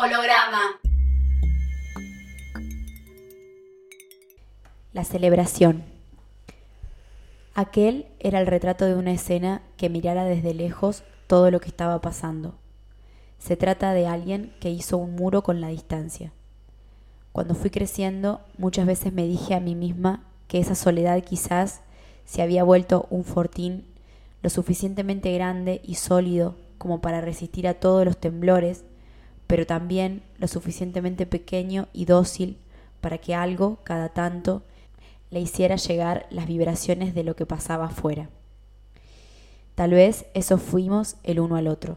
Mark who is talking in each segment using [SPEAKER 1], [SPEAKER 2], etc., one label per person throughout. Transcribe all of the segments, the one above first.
[SPEAKER 1] Holograma.
[SPEAKER 2] La celebración. Aquel era el retrato de una escena que mirara desde lejos todo lo que estaba pasando. Se trata de alguien que hizo un muro con la distancia. Cuando fui creciendo, muchas veces me dije a mí misma que esa soledad quizás se había vuelto un fortín lo suficientemente grande y sólido como para resistir a todos los temblores, pero también lo suficientemente pequeño y dócil para que algo, cada tanto, le hiciera llegar las vibraciones de lo que pasaba afuera. Tal vez eso fuimos el uno al otro.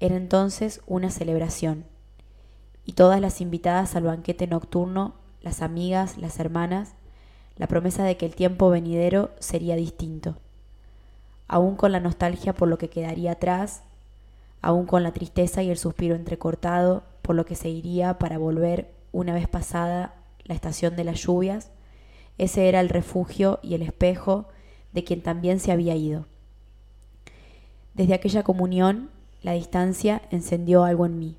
[SPEAKER 2] Era entonces una celebración, y todas las invitadas al banquete nocturno, las amigas, las hermanas, la promesa de que el tiempo venidero sería distinto. Aún con la nostalgia por lo que quedaría atrás, aún con la tristeza y el suspiro entrecortado por lo que se iría para volver una vez pasada la estación de las lluvias, ese era el refugio y el espejo de quien también se había ido. Desde aquella comunión, la distancia encendió algo en mí.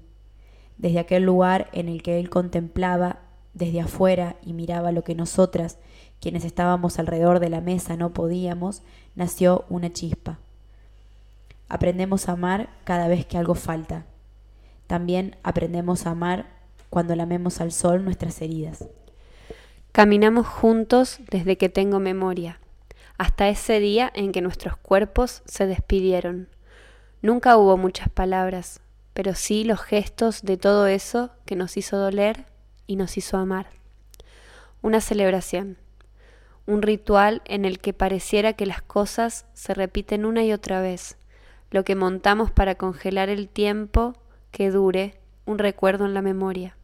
[SPEAKER 2] Desde aquel lugar en el que él contemplaba desde afuera y miraba lo que nosotras, quienes estábamos alrededor de la mesa, no podíamos, nació una chispa. Aprendemos a amar cada vez que algo falta. También aprendemos a amar cuando lamemos al sol nuestras heridas.
[SPEAKER 3] Caminamos juntos desde que tengo memoria, hasta ese día en que nuestros cuerpos se despidieron. Nunca hubo muchas palabras, pero sí los gestos de todo eso que nos hizo doler y nos hizo amar. Una celebración, un ritual en el que pareciera que las cosas se repiten una y otra vez, lo que montamos para congelar el tiempo que dure un recuerdo en la memoria.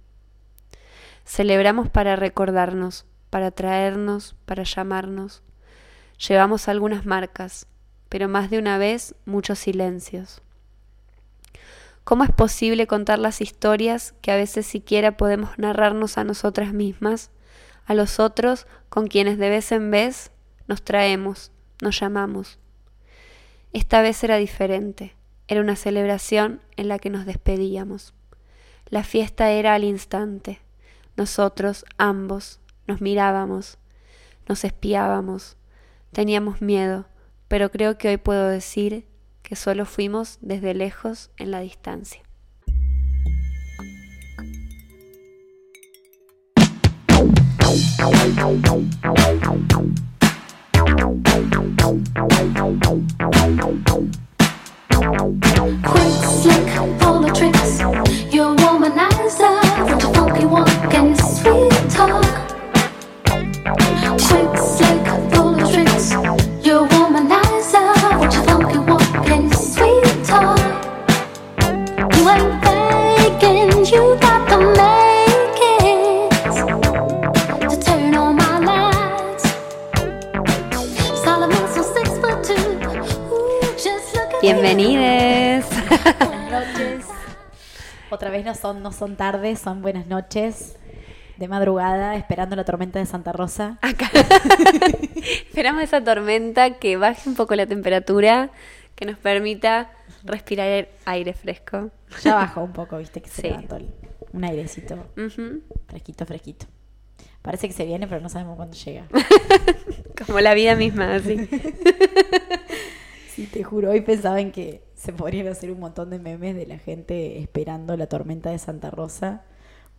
[SPEAKER 3] Celebramos para recordarnos, para traernos, para llamarnos. Llevamos algunas marcas, pero más de una vez muchos silencios. ¿Cómo es posible contar las historias que a veces siquiera podemos narrarnos a nosotras mismas, a los otros con quienes de vez en vez nos traemos, nos llamamos? Esta vez era diferente, era una celebración en la que nos despedíamos. La fiesta era al instante, nosotros, ambos, nos mirábamos, nos espiábamos, teníamos miedo, pero creo que hoy puedo decir que solo fuimos desde lejos en la distancia. Quick,
[SPEAKER 2] slick, full of tricks. Your womanizer with a funky walk and Otra vez no son, no son tardes, son buenas noches. De madrugada, esperando la tormenta de Santa Rosa.
[SPEAKER 3] Acá. Esperamos esa tormenta que baje un poco la temperatura, que nos permita respirar aire fresco.
[SPEAKER 2] Ya bajó un poco, viste que se
[SPEAKER 3] Sí.
[SPEAKER 2] levantó el- un airecito fresquito, fresquito. Parece que se viene, pero no sabemos cuándo llega.
[SPEAKER 3] Como la vida misma, así.
[SPEAKER 2] Sí, te juro, hoy pensaba en que se podrían hacer un montón de memes de la gente esperando la tormenta de Santa Rosa,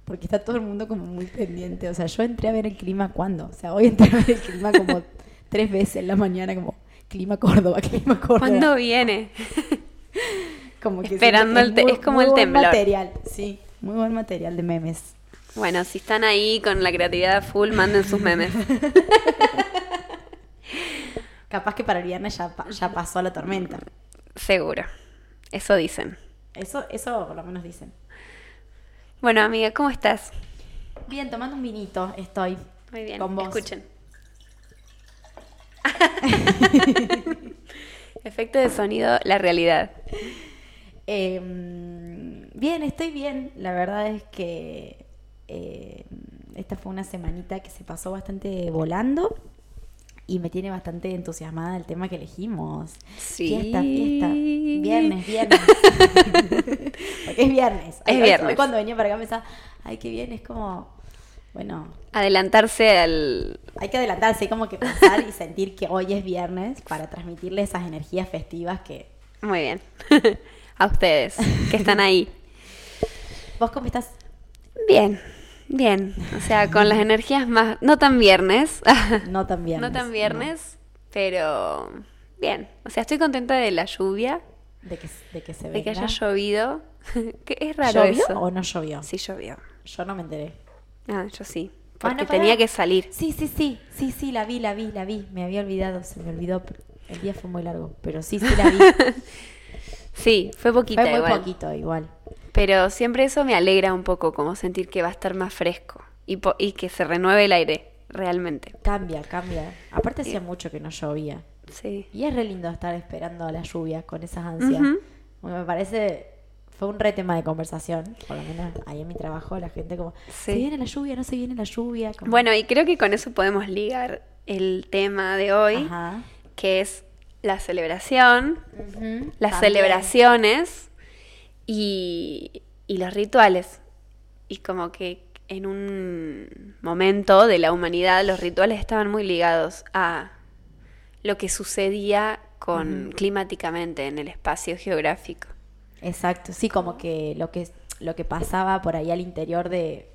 [SPEAKER 2] porque está todo el mundo como muy pendiente. O sea, yo entré a ver el clima cuando, o sea, hoy entré a ver el clima como tres veces en la mañana, como clima Córdoba, clima Córdoba.
[SPEAKER 3] ¿Cuándo viene?
[SPEAKER 2] Como que
[SPEAKER 3] Esperando el te-
[SPEAKER 2] muy-
[SPEAKER 3] es como
[SPEAKER 2] muy
[SPEAKER 3] el
[SPEAKER 2] buen
[SPEAKER 3] temblor.
[SPEAKER 2] material, sí, muy buen material de memes.
[SPEAKER 3] Bueno, si están ahí con la creatividad full, manden sus memes.
[SPEAKER 2] Capaz que para el viernes ya, pa- ya pasó la tormenta.
[SPEAKER 3] Seguro. Eso dicen.
[SPEAKER 2] Eso, eso por lo menos dicen.
[SPEAKER 3] Bueno, amiga, ¿cómo estás?
[SPEAKER 2] Bien, tomando un vinito estoy.
[SPEAKER 3] Muy bien.
[SPEAKER 2] Con vos.
[SPEAKER 3] Escuchen. Efecto de sonido, la realidad.
[SPEAKER 2] Eh, bien, estoy bien. La verdad es que eh, esta fue una semanita que se pasó bastante volando. Y me tiene bastante entusiasmada el tema que elegimos.
[SPEAKER 3] Sí.
[SPEAKER 2] Fiesta, fiesta. Viernes, viernes. Porque es viernes.
[SPEAKER 3] Es viernes.
[SPEAKER 2] cuando venía para acá pensaba, ay, qué bien, es como, bueno,
[SPEAKER 3] Adelantarse al...
[SPEAKER 2] hay que adelantarse, hay como que pensar y sentir que hoy es viernes para transmitirle esas energías festivas que...
[SPEAKER 3] Muy bien. a ustedes, que están ahí.
[SPEAKER 2] ¿Vos cómo estás?
[SPEAKER 3] Bien, bien. O sea, con las energías más... No tan viernes.
[SPEAKER 2] No tan viernes.
[SPEAKER 3] no tan viernes, pero bien. O sea, estoy contenta de la lluvia.
[SPEAKER 2] De que, de que se
[SPEAKER 3] de que
[SPEAKER 2] venga.
[SPEAKER 3] haya llovido. que es raro
[SPEAKER 2] ¿Llovió
[SPEAKER 3] eso.
[SPEAKER 2] o no llovió?
[SPEAKER 3] Sí llovió.
[SPEAKER 2] Yo no me enteré.
[SPEAKER 3] Ah, yo sí.
[SPEAKER 2] Ah,
[SPEAKER 3] Porque
[SPEAKER 2] no,
[SPEAKER 3] tenía que salir.
[SPEAKER 2] Sí, sí, sí, sí, sí, la vi, la vi, la vi. Me había olvidado, se me olvidó. El día fue muy largo, pero sí, sí la vi.
[SPEAKER 3] Sí, fue poquita
[SPEAKER 2] fue muy
[SPEAKER 3] igual.
[SPEAKER 2] poquito igual.
[SPEAKER 3] Pero siempre eso me alegra un poco, como sentir que va a estar más fresco y, po- y que se renueve el aire, realmente.
[SPEAKER 2] Cambia, cambia. Aparte hacía mucho que no llovía.
[SPEAKER 3] Sí.
[SPEAKER 2] Y es re lindo estar esperando a la lluvia con esas ansias. Me parece, fue un re tema de conversación, por lo menos ahí en mi trabajo, la gente como,
[SPEAKER 3] Sí.
[SPEAKER 2] ¿se viene la lluvia? ¿No se viene la lluvia? Como,
[SPEAKER 3] Bueno, y creo que con eso podemos ligar el tema de hoy,
[SPEAKER 2] Ajá.
[SPEAKER 3] que es la celebración, las
[SPEAKER 2] también.
[SPEAKER 3] celebraciones y, y los rituales. Y como que en un momento de la humanidad los rituales estaban muy ligados a lo que sucedía con climáticamente en el espacio geográfico.
[SPEAKER 2] Exacto, sí, como que lo que lo que pasaba por ahí al interior de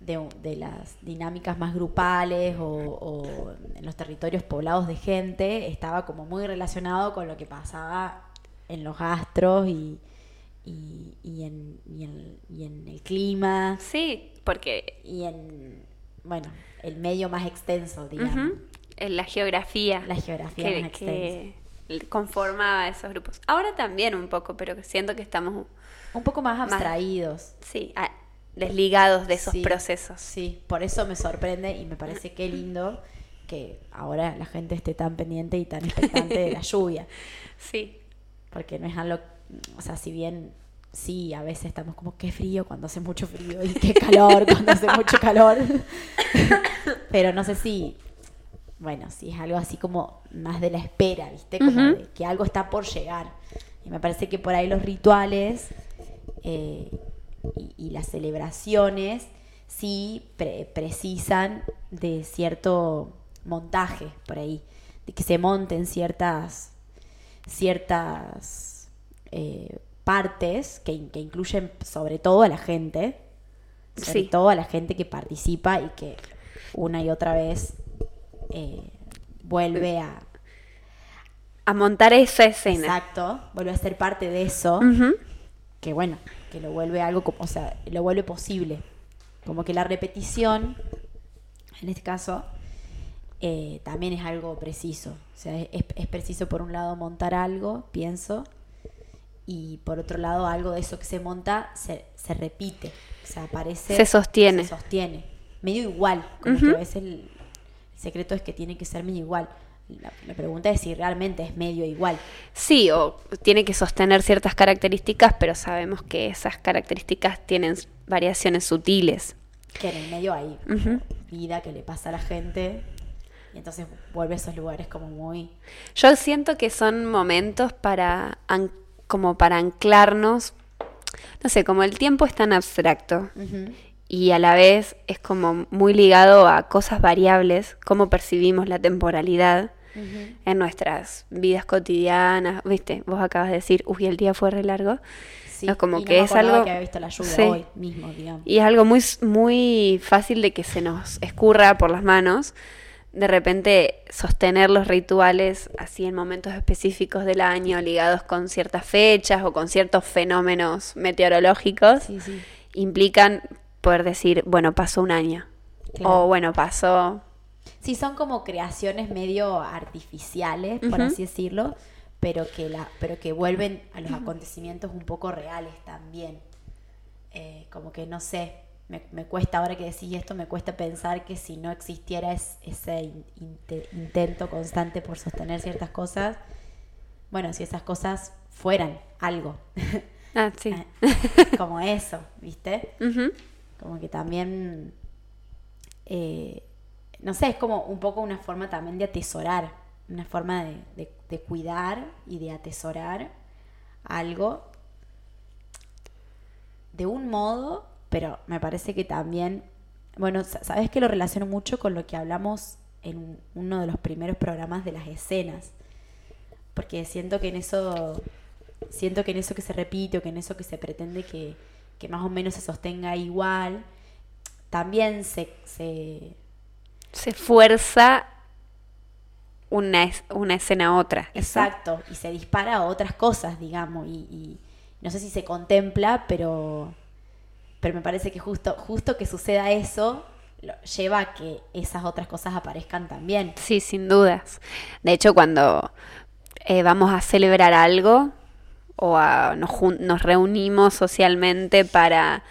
[SPEAKER 2] de, de las dinámicas más grupales o, o en los territorios poblados de gente estaba como muy relacionado con lo que pasaba en los astros y, y, y en, y, en, y en el clima.
[SPEAKER 3] Sí, porque
[SPEAKER 2] y en bueno el medio más extenso digamos.
[SPEAKER 3] En la geografía,
[SPEAKER 2] la geografía
[SPEAKER 3] que,
[SPEAKER 2] más
[SPEAKER 3] que
[SPEAKER 2] extensa.
[SPEAKER 3] conformaba a esos grupos. Ahora también un poco, pero siento que estamos,
[SPEAKER 2] un poco más abstraídos.
[SPEAKER 3] Sí, a- desligados de esos
[SPEAKER 2] Sí,
[SPEAKER 3] procesos.
[SPEAKER 2] Sí, por eso me sorprende y me parece que lindo que ahora la gente esté tan pendiente y tan expectante de la lluvia.
[SPEAKER 3] Sí,
[SPEAKER 2] Porque no es algo, o sea, si bien sí, a veces estamos como qué frío cuando hace mucho frío y qué calor cuando hace mucho calor. Pero no sé si, bueno, si es algo así como más de la espera, ¿viste? Como de que algo está por llegar. Y me parece que por ahí los rituales eh, y, y las celebraciones sí pre- precisan de cierto montaje por ahí, de que se monten ciertas ciertas eh, partes que, que incluyen sobre todo a la gente, sobre
[SPEAKER 3] Sí.
[SPEAKER 2] todo a la gente que participa y que una y otra vez eh, vuelve a...
[SPEAKER 3] a montar esa escena.
[SPEAKER 2] Exacto, vuelve a ser parte de eso, que bueno, que lo vuelve algo, como, o sea, lo vuelve posible. Como que la repetición, en este caso, eh, también es algo preciso. O sea, es, es preciso por un lado montar algo, pienso, y por otro lado algo de eso que se monta se, se repite. O sea, aparece...
[SPEAKER 3] Se sostiene.
[SPEAKER 2] Se sostiene. Medio igual. Como
[SPEAKER 3] Ujú.
[SPEAKER 2] que a veces el, el secreto es que tiene que ser medio igual. La, la pregunta es si realmente es medio igual.
[SPEAKER 3] Sí, o tiene que sostener ciertas características, pero sabemos que esas características tienen variaciones sutiles.
[SPEAKER 2] que en el medio hay
[SPEAKER 3] Ujú.
[SPEAKER 2] vida que le pasa a la gente y entonces vuelve a esos lugares como muy
[SPEAKER 3] Yo siento que son momentos para an- como para anclarnos, no sé, como el tiempo es tan abstracto y a la vez es como muy ligado a cosas variables, cómo percibimos la temporalidad en nuestras vidas cotidianas, viste, vos acabas de decir, uy, el día fue re largo,
[SPEAKER 2] sí,
[SPEAKER 3] Es como
[SPEAKER 2] y
[SPEAKER 3] que es algo-
[SPEAKER 2] que había visto la lluvia
[SPEAKER 3] Sí.
[SPEAKER 2] hoy mismo digamos
[SPEAKER 3] y es algo muy, muy fácil de que se nos escurra por las manos. De repente sostener los rituales así en momentos específicos del año ligados con ciertas fechas o con ciertos fenómenos meteorológicos
[SPEAKER 2] sí sí
[SPEAKER 3] implican poder decir, bueno, pasó un año.
[SPEAKER 2] Claro.
[SPEAKER 3] O bueno, pasó...
[SPEAKER 2] sí son como creaciones medio artificiales por así decirlo pero que la pero que vuelven a los acontecimientos un poco reales también Eh, como que no sé me, me cuesta ahora que decís esto me cuesta pensar que si no existiera es- ese in- inte- intento constante por sostener ciertas cosas bueno si esas cosas fueran algo.
[SPEAKER 3] Ah, sí.
[SPEAKER 2] como eso viste como que también eh, no sé, es como un poco una forma también de atesorar, una forma de, de cuidar y de atesorar algo de un modo, pero me parece que también, bueno, sabes que lo relaciono mucho con lo que hablamos en uno de los primeros programas de las escenas, porque siento que en eso, siento que en eso que se repite o que en eso que se pretende que, que más o menos se sostenga igual, también se... se,
[SPEAKER 3] se fuerza una, una escena a otra.
[SPEAKER 2] Exacto, y se dispara a otras cosas, digamos, y, no sé si se contempla, pero, pero me parece que justo, justo que suceda eso lleva a que esas otras cosas aparezcan también.
[SPEAKER 3] Sí, sin dudas. De hecho, cuando eh, vamos a celebrar algo o nos, nos reunimos socialmente para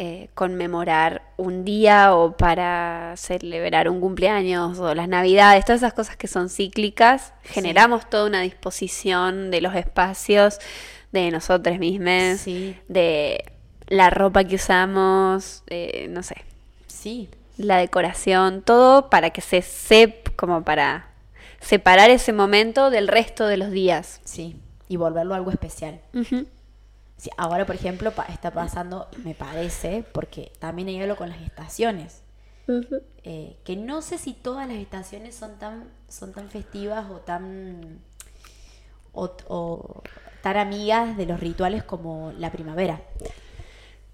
[SPEAKER 3] eh, conmemorar un día o para celebrar un cumpleaños o las navidades, todas esas cosas que son cíclicas, generamos toda una disposición de los espacios, de nosotros mismos, de la ropa que usamos, no sé.
[SPEAKER 2] Sí.
[SPEAKER 3] La decoración, todo para que se sepa, como para separar ese momento del resto de los días.
[SPEAKER 2] Sí, y volverlo algo especial ahora, por ejemplo, está pasando, me parece, porque también hay algo con las estaciones. Eh, que no sé si todas las estaciones son tan, son tan festivas o tan, o, tan amigas de los rituales como la primavera.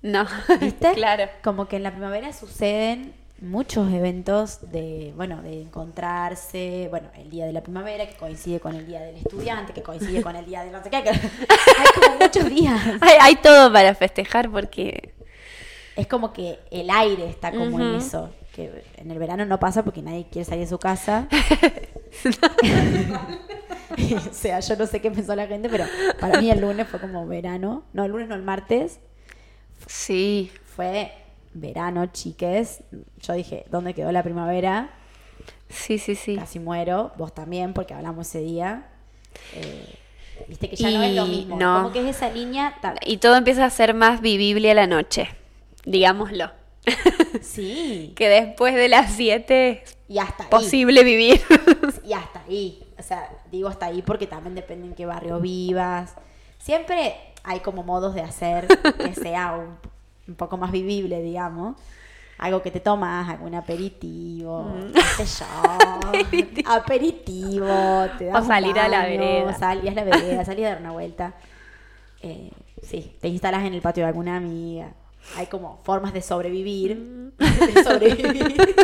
[SPEAKER 3] No,
[SPEAKER 2] ¿viste?
[SPEAKER 3] claro.
[SPEAKER 2] Como que en la primavera suceden muchos eventos de, bueno, de encontrarse, bueno, el día de la primavera que coincide con el día del estudiante, que coincide con el día de no sé qué, hay como muchos días.
[SPEAKER 3] Hay, todo para festejar porque
[SPEAKER 2] es como que el aire está como en eso, que en el verano no pasa porque nadie quiere salir de su casa. o sea, yo no sé qué pensó la gente, pero para mí el lunes fue como verano, no, el lunes no, el martes.
[SPEAKER 3] Sí.
[SPEAKER 2] Fue verano, chiques. Yo dije, ¿dónde quedó la primavera?
[SPEAKER 3] Sí, sí, sí.
[SPEAKER 2] Casi muero. Vos también, porque hablamos ese día. Eh, viste que ya no es lo mismo. Como que es esa línea.
[SPEAKER 3] Y todo empieza a ser más vivible a la noche, digámoslo.
[SPEAKER 2] Sí.
[SPEAKER 3] que después de las 7
[SPEAKER 2] y hasta
[SPEAKER 3] posible vivir.
[SPEAKER 2] y hasta ahí. O sea, digo hasta ahí porque también depende en qué barrio vivas. Siempre hay como modos de hacer que sea un un poco más vivible, digamos. Algo que te tomas, algún aperitivo, mm. sé yo, aperitivo, te das
[SPEAKER 3] o salir a la vereda.
[SPEAKER 2] Salías a la vereda, salir a dar una vuelta. Eh, sí, te instalas en el patio de alguna amiga. Hay como formas de sobrevivir. Mm. de sobrevivir.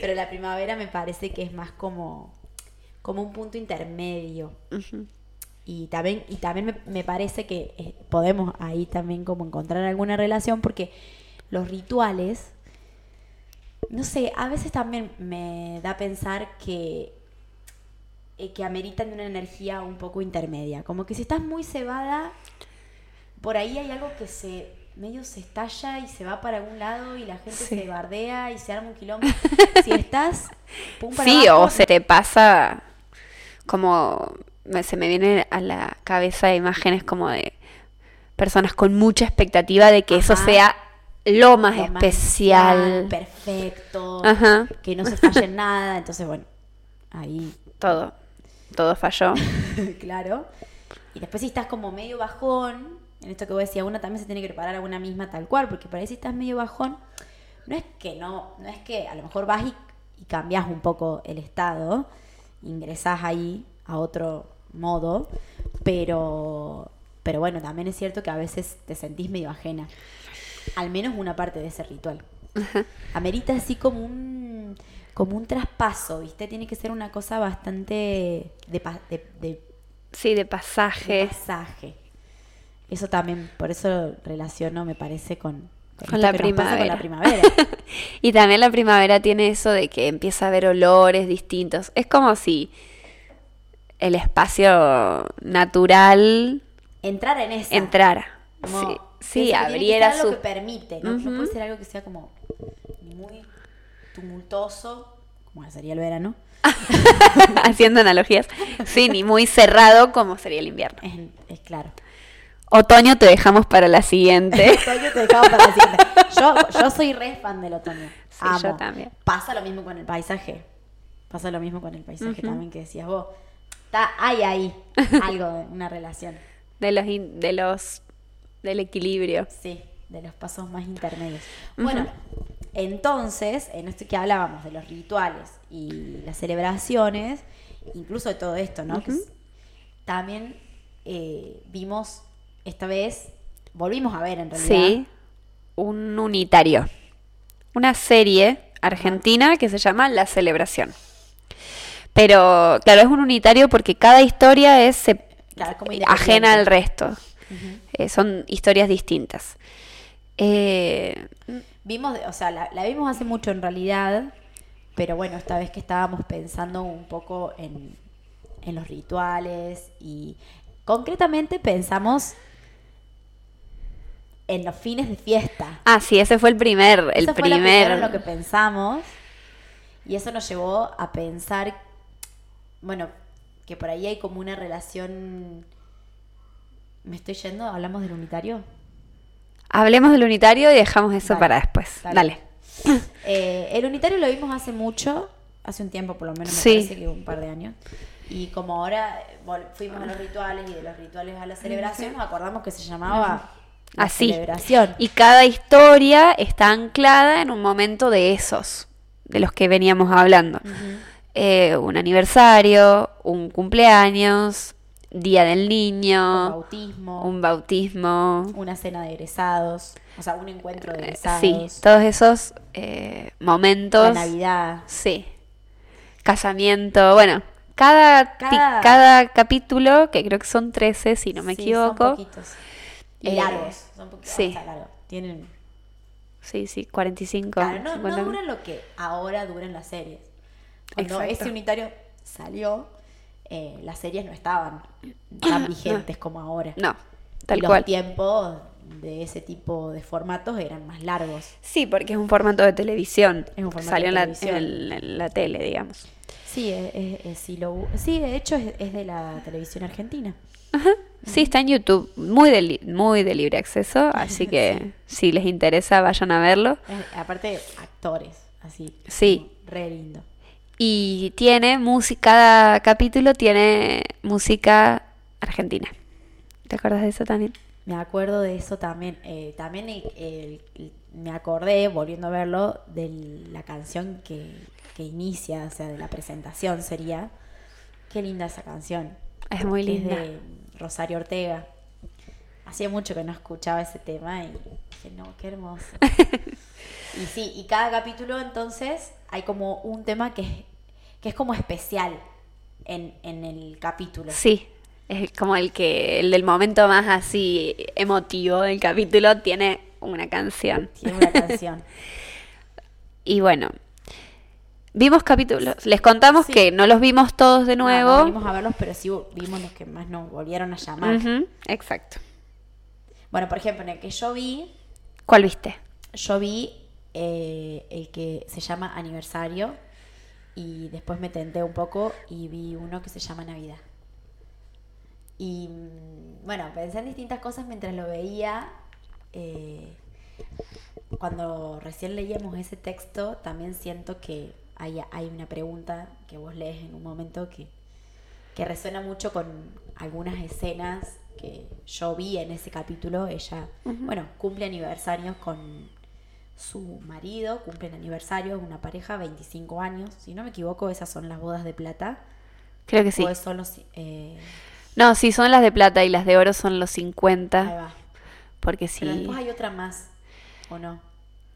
[SPEAKER 2] Pero la primavera me parece que es más como, como un punto intermedio. Y también, y también me, parece que eh, podemos ahí también como encontrar alguna relación porque los rituales, no sé, a veces también me da a pensar que, eh, que ameritan una energía un poco intermedia. Como que si estás muy cebada, por ahí hay algo que se medio se estalla y se va para algún lado y la gente se bardea y se arma un kilómetro. si estás...
[SPEAKER 3] sí, o se te pasa como se me vienen a la cabeza imágenes como de personas con mucha expectativa de que eso sea lo más especial.
[SPEAKER 2] perfecto, que no se falle nada. Entonces, bueno, ahí.
[SPEAKER 3] Todo, todo falló.
[SPEAKER 2] claro. Y después, si estás como medio bajón, en esto que vos decías, una también se tiene que preparar a una misma tal cual, porque por ahí si estás medio bajón, no es que no, no es que a lo mejor vas y, y cambias un poco el estado, ingresás ahí a otro modo, pero, pero bueno, también es cierto que a veces te sentís medio ajena. Al menos una parte de ese ritual. Amerita así como un, como un traspaso, ¿viste? Tiene que ser una cosa bastante de, de,
[SPEAKER 3] sí, de pasaje.
[SPEAKER 2] pasaje. Eso también, por eso relaciono, me parece, con,
[SPEAKER 3] con, la, primavera.
[SPEAKER 2] con la primavera.
[SPEAKER 3] y también la primavera tiene eso de que empieza a haber olores distintos. Es como si el espacio natural.
[SPEAKER 2] Entrar en esa.
[SPEAKER 3] Entrar. sí, sí abriera
[SPEAKER 2] su. que permite, ¿no? No puede ser algo que sea como muy tumultuoso, como sería el verano.
[SPEAKER 3] Haciendo analogías. Sí, ni muy cerrado como sería el invierno.
[SPEAKER 2] Es, claro.
[SPEAKER 3] Otoño te dejamos para la siguiente.
[SPEAKER 2] otoño te dejamos para la siguiente. Yo, yo soy re fan del otoño.
[SPEAKER 3] Sí,
[SPEAKER 2] Amo.
[SPEAKER 3] yo también.
[SPEAKER 2] Pasa lo mismo con el paisaje. Pasa lo mismo con el paisaje también que decías vos. Está, hay ahí algo, de una relación.
[SPEAKER 3] De los, in- de los, del equilibrio.
[SPEAKER 2] Sí, de los pasos más intermedios. Bueno, entonces, en esto que hablábamos de los rituales y las celebraciones, incluso de todo esto, ¿no? Que es- también eh, vimos esta vez, volvimos a ver en realidad.
[SPEAKER 3] Sí, un unitario. Una serie argentina que se llama La Celebración. Pero, claro, es un unitario porque cada historia es
[SPEAKER 2] Claro,
[SPEAKER 3] ajena al resto. Eh, son historias distintas. Eh,
[SPEAKER 2] Vimos, o sea, la, la vimos hace mucho en realidad, pero bueno, esta vez que estábamos pensando un poco en, en los rituales y concretamente pensamos en los fines de fiesta.
[SPEAKER 3] ah, sí, ese fue el primer, el
[SPEAKER 2] Eso fue lo
[SPEAKER 3] primer.
[SPEAKER 2] primero en lo que pensamos y eso nos llevó a pensar, bueno, que por ahí hay como una relación... ¿Me estoy yendo? ¿Hablamos del unitario?
[SPEAKER 3] Hablemos del unitario y dejamos eso
[SPEAKER 2] Dale,
[SPEAKER 3] para después.
[SPEAKER 2] dale.
[SPEAKER 3] Dale.
[SPEAKER 2] Eh, el unitario lo vimos hace mucho, hace un tiempo por lo menos, me
[SPEAKER 3] Sí.
[SPEAKER 2] parece que un par de años. Y como ahora eh, fuimos a los rituales y de los rituales a la celebración, nos acordamos que se llamaba la
[SPEAKER 3] Así.
[SPEAKER 2] celebración.
[SPEAKER 3] Y cada historia está anclada en un momento de esos, de los que veníamos hablando. Eh, un aniversario, un cumpleaños, día del
[SPEAKER 2] Un
[SPEAKER 3] niño,
[SPEAKER 2] bautismo,
[SPEAKER 3] un bautismo.
[SPEAKER 2] una cena de egresados, o sea, un encuentro de
[SPEAKER 3] Eh,
[SPEAKER 2] egresados,
[SPEAKER 3] Sí, todos esos eh, momentos.
[SPEAKER 2] la Navidad.
[SPEAKER 3] Sí. Casamiento, bueno, cada,
[SPEAKER 2] Cada-
[SPEAKER 3] cada capítulo, que creo que son 13 si no me
[SPEAKER 2] Sí,
[SPEAKER 3] equivoco.
[SPEAKER 2] Son poquitos. Y
[SPEAKER 3] Eh,
[SPEAKER 2] largos, son poquitos.
[SPEAKER 3] sí.
[SPEAKER 2] largos. Tienen
[SPEAKER 3] Sí, sí, 45.
[SPEAKER 2] Claro, no, no
[SPEAKER 3] 50.
[SPEAKER 2] duran lo que ahora duran las series. Cuando
[SPEAKER 3] Exacto.
[SPEAKER 2] ese unitario salió, eh, las series no estaban tan vigentes como ahora.
[SPEAKER 3] No, tal
[SPEAKER 2] y los
[SPEAKER 3] cual.
[SPEAKER 2] tiempos de ese tipo de formatos eran más largos.
[SPEAKER 3] Sí, porque es un formato de televisión.
[SPEAKER 2] Es un formato
[SPEAKER 3] Salió
[SPEAKER 2] de
[SPEAKER 3] en la,
[SPEAKER 2] televisión.
[SPEAKER 3] en el- en la tele, digamos.
[SPEAKER 2] Sí, es, es- es- sí, lo- sí, de hecho es, de la televisión argentina.
[SPEAKER 3] Ajá. Sí, está en YouTube, muy de, li- muy de libre acceso, así que si les interesa vayan a verlo.
[SPEAKER 2] Es- aparte, actores, así.
[SPEAKER 3] Sí.
[SPEAKER 2] Re lindo.
[SPEAKER 3] Y tiene música, cada capítulo tiene música argentina. ¿Te acuerdas de eso también?
[SPEAKER 2] Me acuerdo de eso también. eh, también el- el- el- me acordé, volviendo a verlo, de la canción que, que inicia, o sea, de la presentación sería. Qué linda esa canción.
[SPEAKER 3] Es muy linda.
[SPEAKER 2] Es de Rosario Ortega. Hacía mucho que no escuchaba ese tema y dije, no, qué hermoso. y sí, y cada capítulo entonces hay como un tema que es, que es como especial en, en el capítulo.
[SPEAKER 3] Sí, es como el que el del momento más así emotivo del capítulo tiene una canción.
[SPEAKER 2] Tiene una canción.
[SPEAKER 3] Y bueno, vimos capítulos. Les contamos
[SPEAKER 2] Sí.
[SPEAKER 3] que no los vimos todos de
[SPEAKER 2] No,
[SPEAKER 3] nuevo.
[SPEAKER 2] no vinimos a verlos, pero sí vimos los que más nos volvieron a llamar.
[SPEAKER 3] Exacto.
[SPEAKER 2] Bueno, por ejemplo, en el que yo vi,
[SPEAKER 3] ¿Cuál viste?
[SPEAKER 2] yo vi eh, el que se llama Aniversario y después me tenté un poco y vi uno que se llama Navidad. Y mm, bueno, pensé en distintas cosas mientras lo veía. eh, cuando recién leíamos ese texto, también siento que hay, hay una pregunta que vos lees en un momento que, que resuena mucho con algunas escenas que yo vi en ese capítulo. Ella, bueno, cumple aniversarios con su marido, cumplen aniversarios, una pareja, 25 años. Si no me equivoco, esas son las bodas de plata.
[SPEAKER 3] Creo que sí.
[SPEAKER 2] O son los... eh,
[SPEAKER 3] No, sí, son las de plata y las de oro son los
[SPEAKER 2] ahí
[SPEAKER 3] 50.
[SPEAKER 2] va.
[SPEAKER 3] Porque
[SPEAKER 2] Pero
[SPEAKER 3] sí.
[SPEAKER 2] después hay otra más, ¿o no?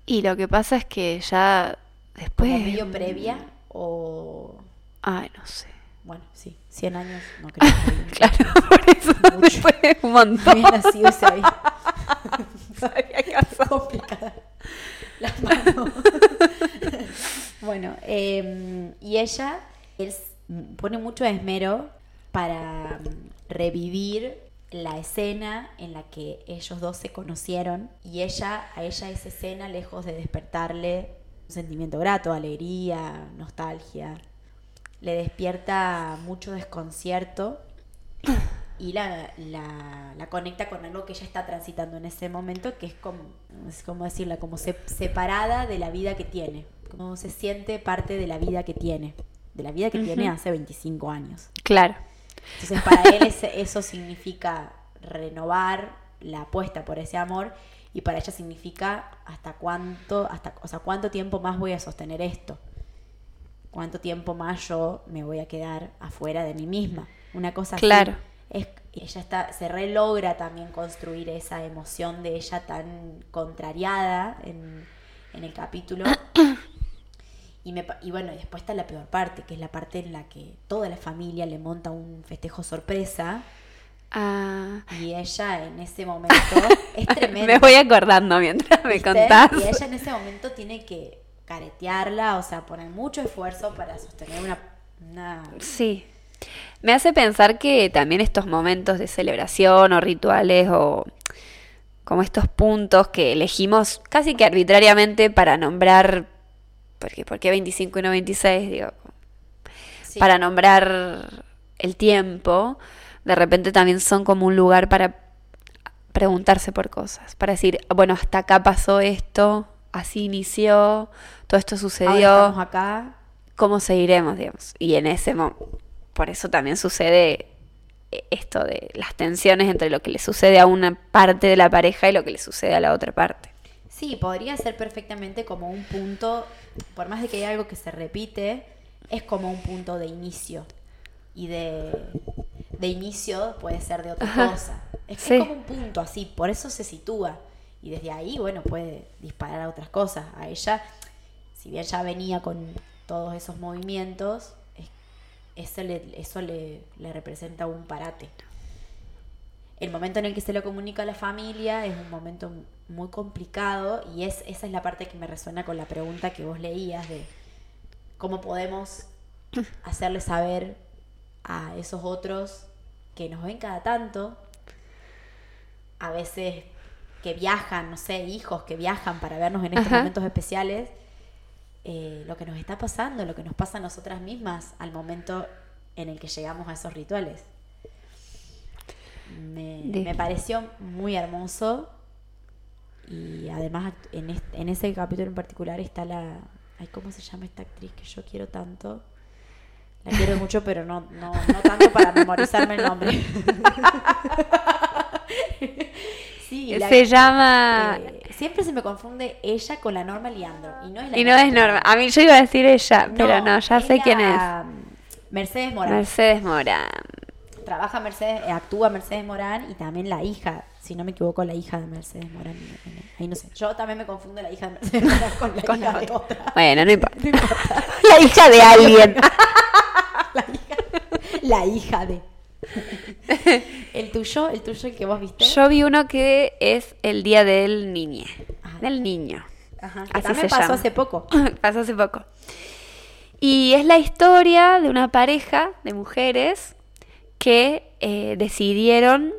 [SPEAKER 3] Y lo que pasa es que ya después.
[SPEAKER 2] ¿Como medio previa o...?
[SPEAKER 3] Ay, no sé.
[SPEAKER 2] Bueno, sí, 100 años, no creo que...
[SPEAKER 3] Claro, por eso
[SPEAKER 2] Mucho.
[SPEAKER 3] después es un montón.
[SPEAKER 2] Había nacido y se había
[SPEAKER 3] Se había casado.
[SPEAKER 2] complicada las manos. bueno, eh, y ella él s- pone mucho esmero para mm, revivir la escena en la que ellos dos se conocieron y ella a ella esa escena lejos de despertarle un sentimiento grato, alegría, nostalgia, le despierta mucho desconcierto y la, la, la, conecta con algo que ella está transitando en ese momento, que es como, es como decirla, como separada de la vida que tiene, como se siente parte de la vida que tiene, de la vida que tiene hace 25 años.
[SPEAKER 3] Claro.
[SPEAKER 2] Entonces para él eso significa renovar la apuesta por ese amor y para ella significa hasta cuánto, hasta, o sea, cuánto tiempo más voy a sostener esto, cuánto tiempo más yo me voy a quedar afuera de mí misma, una cosa
[SPEAKER 3] claro.
[SPEAKER 2] Es, ella está, se relogra también construir esa emoción de ella tan contrariada en, en el capítulo. Y, me, y bueno, después está la peor parte, que es la parte en la que toda la familia le monta un festejo sorpresa.
[SPEAKER 3] Ah.
[SPEAKER 2] Y ella en ese momento es tremendo.
[SPEAKER 3] me voy acordando mientras me contás.
[SPEAKER 2] Y ella en ese momento tiene que caretearla, o sea, poner mucho esfuerzo para sostener una... una...
[SPEAKER 3] Sí. Me hace pensar que también estos momentos de celebración o rituales o como estos puntos que elegimos casi que arbitrariamente para nombrar porque ¿por qué 25 y no 26? Digo, para nombrar el tiempo, de repente también son como un lugar para preguntarse por cosas, para decir, bueno, hasta acá pasó esto, así inició, todo esto sucedió.
[SPEAKER 2] Ahora acá.
[SPEAKER 3] ¿Cómo seguiremos, digamos? Y en ese momento, por eso también sucede esto de las tensiones entre lo que le sucede a una parte de la pareja y lo que le sucede a la otra parte.
[SPEAKER 2] Sí, podría ser perfectamente como un punto, por más de que haya algo que se repite, es como un punto de inicio. Y de, de inicio puede ser de otra cosa. Es, como un punto así, por eso se sitúa. Y desde ahí, bueno, puede disparar a otras cosas. A ella, si bien ya venía con todos esos movimientos, eso le, eso le, le representa un parate. El momento en el que se lo comunica a la familia es un momento muy complicado y es, esa es la parte que me resuena con la pregunta que vos leías de cómo podemos hacerle saber a esos otros que nos ven cada tanto, a veces que viajan, no sé, hijos que viajan para vernos en estos momentos especiales, eh, lo que nos está pasando, lo que nos pasa a nosotras mismas al momento en el que llegamos a esos rituales me, pareció muy hermoso. Y además en, en ese capítulo en particular está la... Ay, ¿Cómo se llama esta actriz que yo quiero tanto? La quiero mucho, pero no, no, no tanto para memorizarme el nombre.
[SPEAKER 3] sí, se llama...
[SPEAKER 2] Eh, siempre se me confunde ella con la Norma Leandro. Y no es, la
[SPEAKER 3] y no es Norma. A mí yo iba a decir ella, pero no, ya sé quién es.
[SPEAKER 2] Mercedes Morán.
[SPEAKER 3] Mercedes Morán
[SPEAKER 2] trabaja Mercedes, eh, actúa Mercedes Morán y también la hija, si no me equivoco, la hija de Mercedes Morán. Ahí no sé. Yo también me confundo la hija de Mercedes Morán con la hija de otra.
[SPEAKER 3] Bueno, no importa. la hija de alguien.
[SPEAKER 2] la, hija, la hija de. ¿El tuyo? ¿El tuyo el que vos viste?
[SPEAKER 3] Yo vi uno que es el día del niño. Del niño.
[SPEAKER 2] Ajá, que también pasó hace poco.
[SPEAKER 3] pasó hace poco. Y es la historia de una pareja de mujeres que eh, decidieron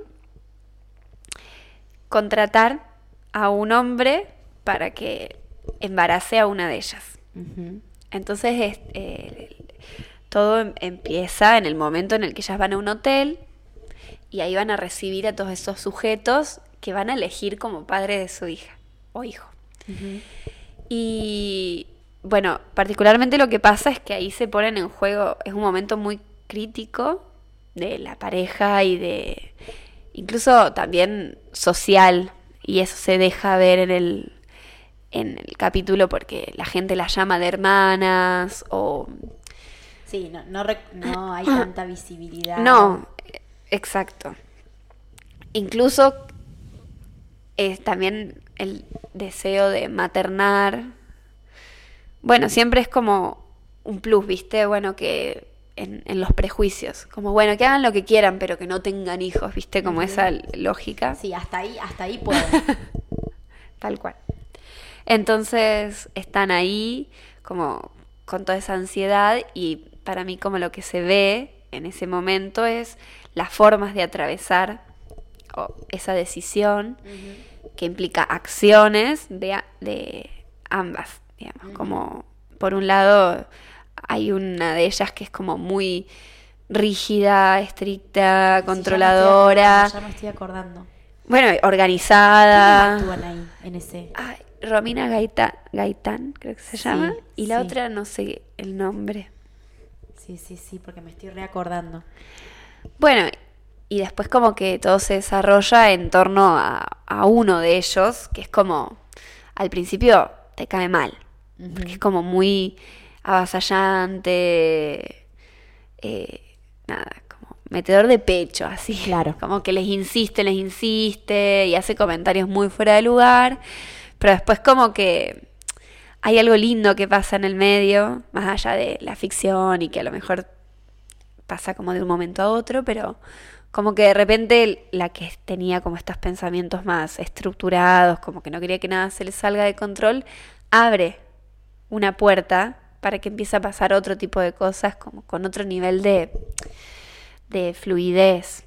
[SPEAKER 3] contratar a un hombre para que embarace a una de ellas. Entonces eh, todo em, empieza en el momento en el que ellas van a un hotel y ahí van a recibir a todos esos sujetos que van a elegir como padre de su hija o hijo. Y bueno, particularmente lo que pasa es que ahí se ponen en juego, es un momento muy crítico de la pareja y de incluso también social y eso se deja ver en el en el capítulo porque la gente la llama de hermanas o
[SPEAKER 2] sí no, no, no hay tanta visibilidad
[SPEAKER 3] no exacto incluso es también el deseo de maternar bueno siempre es como un plus viste bueno que en, los prejuicios. Como, bueno, que hagan lo que quieran, pero que no tengan hijos, ¿viste? Como esa lógica.
[SPEAKER 2] Sí, hasta ahí, hasta ahí pueden.
[SPEAKER 3] Tal cual. Entonces están ahí como con toda esa ansiedad y para mí como lo que se ve en ese momento es las formas de atravesar esa decisión que implica acciones de, de ambas, digamos, como por un lado hay una de ellas que es como muy rígida, estricta, controladora.
[SPEAKER 2] ya me estoy acordando.
[SPEAKER 3] Bueno, organizada.
[SPEAKER 2] actúan ahí, en ese?
[SPEAKER 3] Ay, Romina Gaitán, Gaitán, creo que se
[SPEAKER 2] Sí,
[SPEAKER 3] llama. Y la
[SPEAKER 2] sí.
[SPEAKER 3] otra no sé el nombre.
[SPEAKER 2] Sí, sí, sí, porque me estoy reacordando.
[SPEAKER 3] Bueno, y después como que todo se desarrolla en torno a, a uno de ellos, que es como, al principio te cae mal, porque es como muy avasallante, eh, nada, como metedor de pecho, así.
[SPEAKER 2] Claro.
[SPEAKER 3] Como que les insiste, les insiste y hace comentarios muy fuera de lugar, pero después como que hay algo lindo que pasa en el medio, más allá de la ficción y que a lo mejor pasa como de un momento a otro, pero como que de repente la que tenía como estos pensamientos más estructurados, como que no quería que nada se le salga de control, abre una puerta para que empiece a pasar otro tipo de cosas, como con otro nivel de, de fluidez.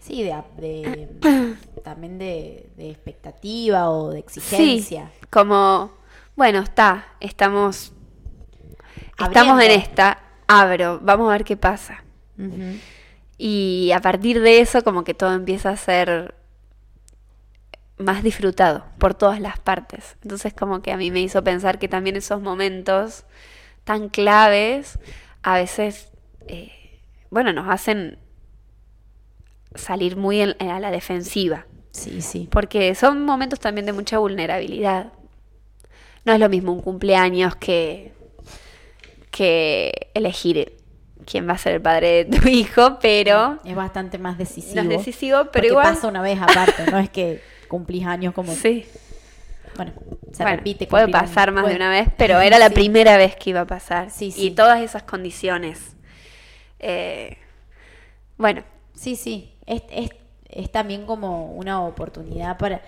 [SPEAKER 2] Sí, de, de- también de, de expectativa o de exigencia.
[SPEAKER 3] Sí, como, bueno, está, estamos, estamos en esta, abro, vamos a ver qué pasa. Y a partir de eso como que todo empieza a ser más disfrutado por todas las partes. Entonces como que a mí me hizo pensar que también esos momentos tan claves a veces, eh, bueno, nos hacen salir muy en- a la defensiva.
[SPEAKER 2] Sí, sí.
[SPEAKER 3] Porque son momentos también de mucha vulnerabilidad. No es lo mismo un cumpleaños que, que elegir quién va a ser el padre de tu hijo, pero
[SPEAKER 2] Es bastante más decisivo.
[SPEAKER 3] no es decisivo, pero
[SPEAKER 2] porque
[SPEAKER 3] igual...
[SPEAKER 2] pasa una vez aparte, no es que cumplís años como...
[SPEAKER 3] Sí.
[SPEAKER 2] Bueno, se
[SPEAKER 3] Bueno,
[SPEAKER 2] repite.
[SPEAKER 3] puede pasar más de una vez, pero era la
[SPEAKER 2] sí.
[SPEAKER 3] primera vez que iba a pasar.
[SPEAKER 2] Sí,
[SPEAKER 3] Y
[SPEAKER 2] sí.
[SPEAKER 3] todas esas condiciones. Eh, bueno,
[SPEAKER 2] Sí, sí. Es, es, es también como una oportunidad para...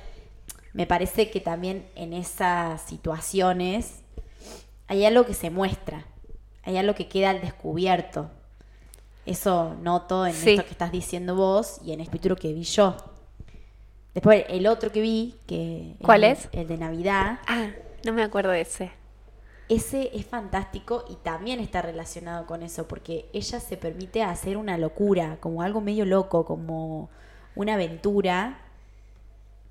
[SPEAKER 2] Me parece que también en esas situaciones hay algo que se muestra, hay algo que queda al descubierto. Eso noto en
[SPEAKER 3] Sí.
[SPEAKER 2] esto que estás diciendo vos y en el capítulo que vi yo. Después el otro que vi, que
[SPEAKER 3] ¿Cuál
[SPEAKER 2] el-
[SPEAKER 3] es?
[SPEAKER 2] El de Navidad.
[SPEAKER 3] ah, no me acuerdo de ese.
[SPEAKER 2] Ese es fantástico y también está relacionado con eso, porque ella se permite hacer una locura, como algo medio loco, como una aventura,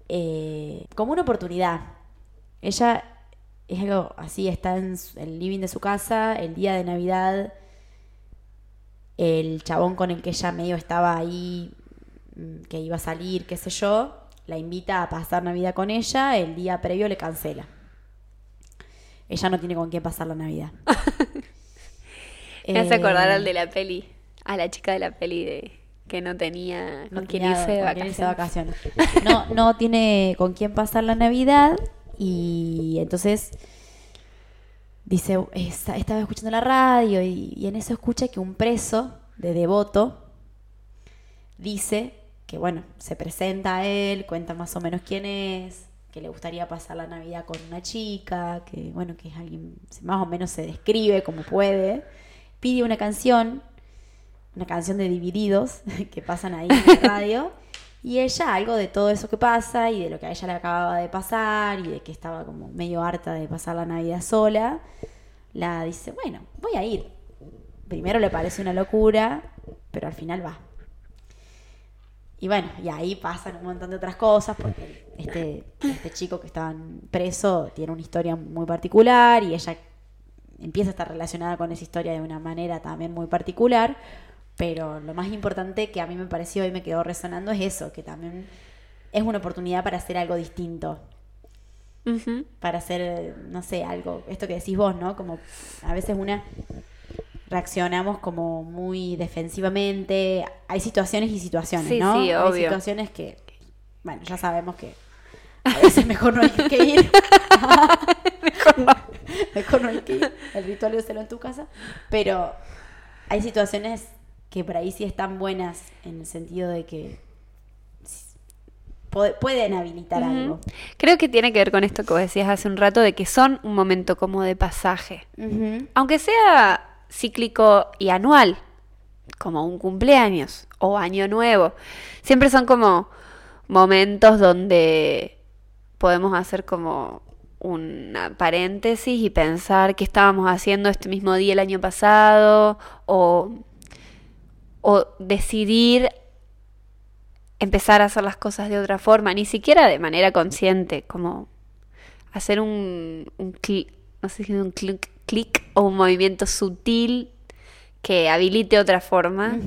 [SPEAKER 2] eh, como una oportunidad. Ella es algo así, está en el living de su casa, el día de Navidad, el chabón con el que ella medio estaba ahí, mm, que iba a salir, qué sé yo, la invita a pasar Navidad con ella, el día previo le cancela. Ella no tiene con quién pasar la Navidad.
[SPEAKER 3] Me hace acordar
[SPEAKER 2] Eh,
[SPEAKER 3] al de la peli, a la chica de la peli de que no tenía
[SPEAKER 2] no
[SPEAKER 3] con quién irse de
[SPEAKER 2] irse
[SPEAKER 3] vacaciones.
[SPEAKER 2] No, no tiene con quién pasar la Navidad y entonces dice, esta- estaba escuchando la radio y, y en eso escucha que un preso de devoto dice que, bueno, se presenta a él, cuenta más o menos quién es, que le gustaría pasar la Navidad con una chica, que, bueno, que es alguien, más o menos se describe como puede, pide una canción, una canción de Divididos que pasan ahí en la radio. Y ella, algo de todo eso que pasa y de lo que a ella le acababa de pasar y de que estaba como medio harta de pasar la Navidad sola, la dice, bueno, voy a ir. Primero le parece una locura, pero al final va. Y bueno, y ahí pasan un montón de otras cosas, porque este, este chico que estaba preso tiene una historia muy particular y ella empieza a estar relacionada con esa historia de una manera también muy particular, pero lo más importante que a mí me pareció y me quedó resonando es eso, que también es una oportunidad para hacer algo distinto, para hacer, no sé, algo, esto que decís vos, ¿no? Como a veces una reaccionamos como muy defensivamente, hay situaciones y situaciones,
[SPEAKER 3] Sí,
[SPEAKER 2] ¿no?
[SPEAKER 3] sí,
[SPEAKER 2] Hay
[SPEAKER 3] obvio.
[SPEAKER 2] situaciones que, bueno, ya sabemos que a veces mejor no hay que ir. mejor no hay que ir. El ritual de hacerlo en tu casa. Pero hay situaciones que por ahí sí están buenas en el sentido de que pueden habilitar algo.
[SPEAKER 3] Creo que tiene que ver con esto que vos decías hace un rato, de que son un momento como de pasaje. Aunque sea cíclico y anual, como un cumpleaños o año nuevo, siempre son como momentos donde podemos hacer como una paréntesis y pensar qué estábamos haciendo este mismo día el año pasado o o decidir empezar a hacer las cosas de otra forma, ni siquiera de manera consciente, como hacer un, un clic, no sé si un clic, clic o un movimiento sutil que habilite otra forma.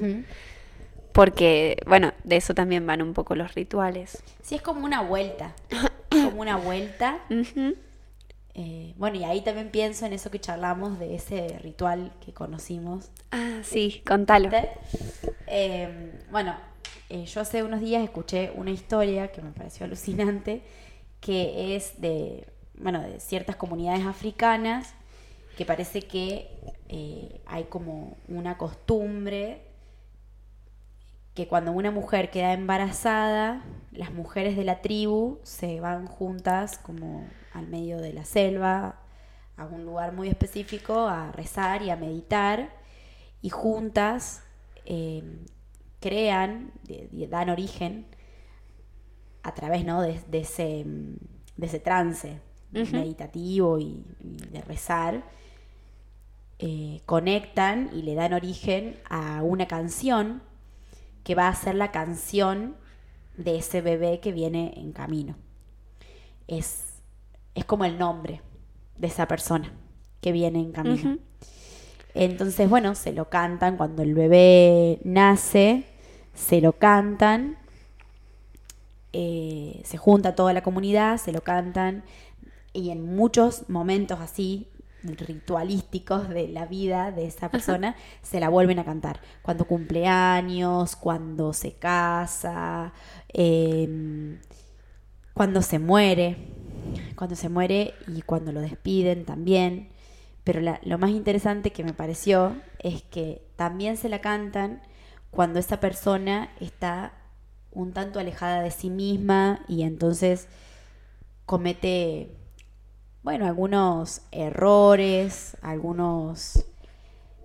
[SPEAKER 3] Porque, bueno, de eso también van un poco los rituales.
[SPEAKER 2] Sí, es como una vuelta. como una vuelta. Eh, bueno, y ahí también pienso en eso que charlamos de ese ritual que conocimos.
[SPEAKER 3] Ah, sí, contalo.
[SPEAKER 2] Eh, bueno, eh, yo hace unos días escuché una historia que me pareció alucinante, que es de, bueno, de ciertas comunidades africanas, que parece que hay como una costumbre que cuando una mujer queda embarazada, las mujeres de la tribu se van juntas como al medio de la selva, a un lugar muy específico, a rezar y a meditar, y juntas em, crean, dan origen a través ¿no? de, ese, de ese trance meditativo y, de rezar, eh, conectan y le dan origen a una canción que va a ser la canción de ese bebé que viene en camino. Es, es como el nombre de esa persona que viene en camino. Entonces, bueno, se lo cantan cuando el bebé nace, se lo cantan, eh, se junta toda la comunidad, se lo cantan y en muchos momentos así ritualísticos de la vida de esa persona se la vuelven a cantar. Cuando cumple años, cuando se casa, em, cuando se muere, cuando se muere y cuando lo despiden también. Pero lo más interesante que me pareció es que también se la cantan cuando esa persona está un tanto alejada de sí misma y entonces comete bueno, algunos errores, algunos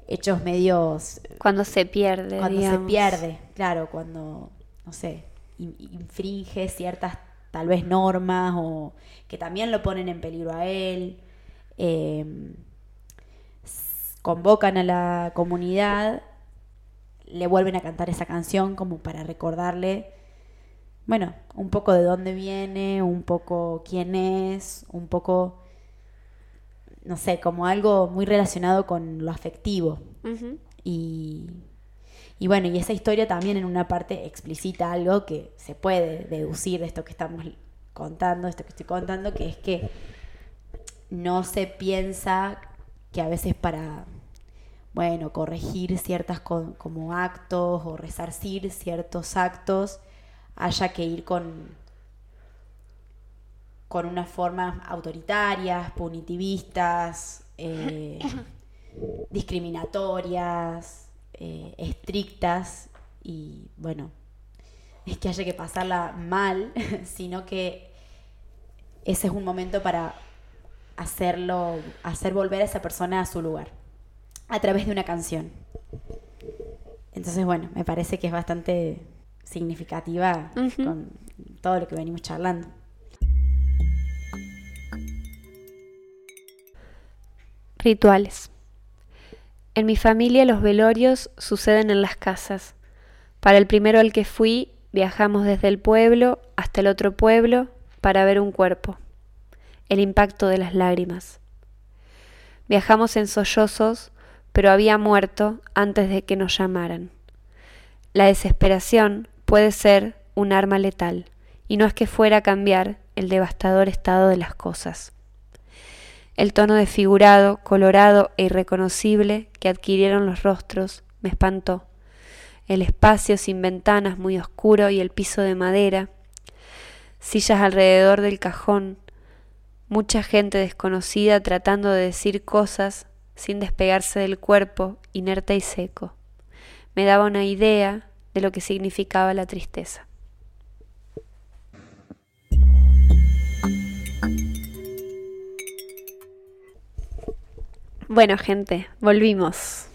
[SPEAKER 2] hechos medios...
[SPEAKER 3] Cuando se pierde.
[SPEAKER 2] Cuando se pierde, claro, cuando, no sé, infringe ciertas tal vez normas o que también lo ponen en peligro a él. Em, convocan a la comunidad, le vuelven a cantar esa canción como para recordarle, bueno, un poco de dónde viene, un poco quién es, un poco no sé, como algo muy relacionado con lo afectivo. y, y, bueno, y esa historia también en una parte explicita algo que se puede deducir de esto que estamos contando, esto que estoy contando, que es que no se piensa que a veces para, bueno, corregir ciertas como actos o resarcir ciertos actos, haya que ir con con unas formas autoritarias, punitivistas, eh, discriminatorias, eh, estrictas y bueno, es que haya que pasarla mal, sino que ese es un momento para hacerlo, hacer volver a esa persona a su lugar, a través de una canción. Entonces, bueno, me parece que es bastante significativa con todo lo que venimos charlando.
[SPEAKER 3] Rituales. En mi familia los velorios suceden en las casas. Para el primero al que fui, viajamos desde el pueblo hasta el otro pueblo para ver un cuerpo. El impacto de las lágrimas. Viajamos en sollozos, pero había muerto antes de que nos llamaran. La desesperación puede ser un arma letal, y no es que fuera a cambiar el devastador estado de las cosas. El tono desfigurado, colorado e irreconocible que adquirieron los rostros me espantó. El espacio sin ventanas muy oscuro y el piso de madera, sillas alrededor del cajón, mucha gente desconocida tratando de decir cosas sin despegarse del cuerpo, inerte y seco. Me daba una idea de lo que significaba la tristeza. Bueno, gente, volvimos.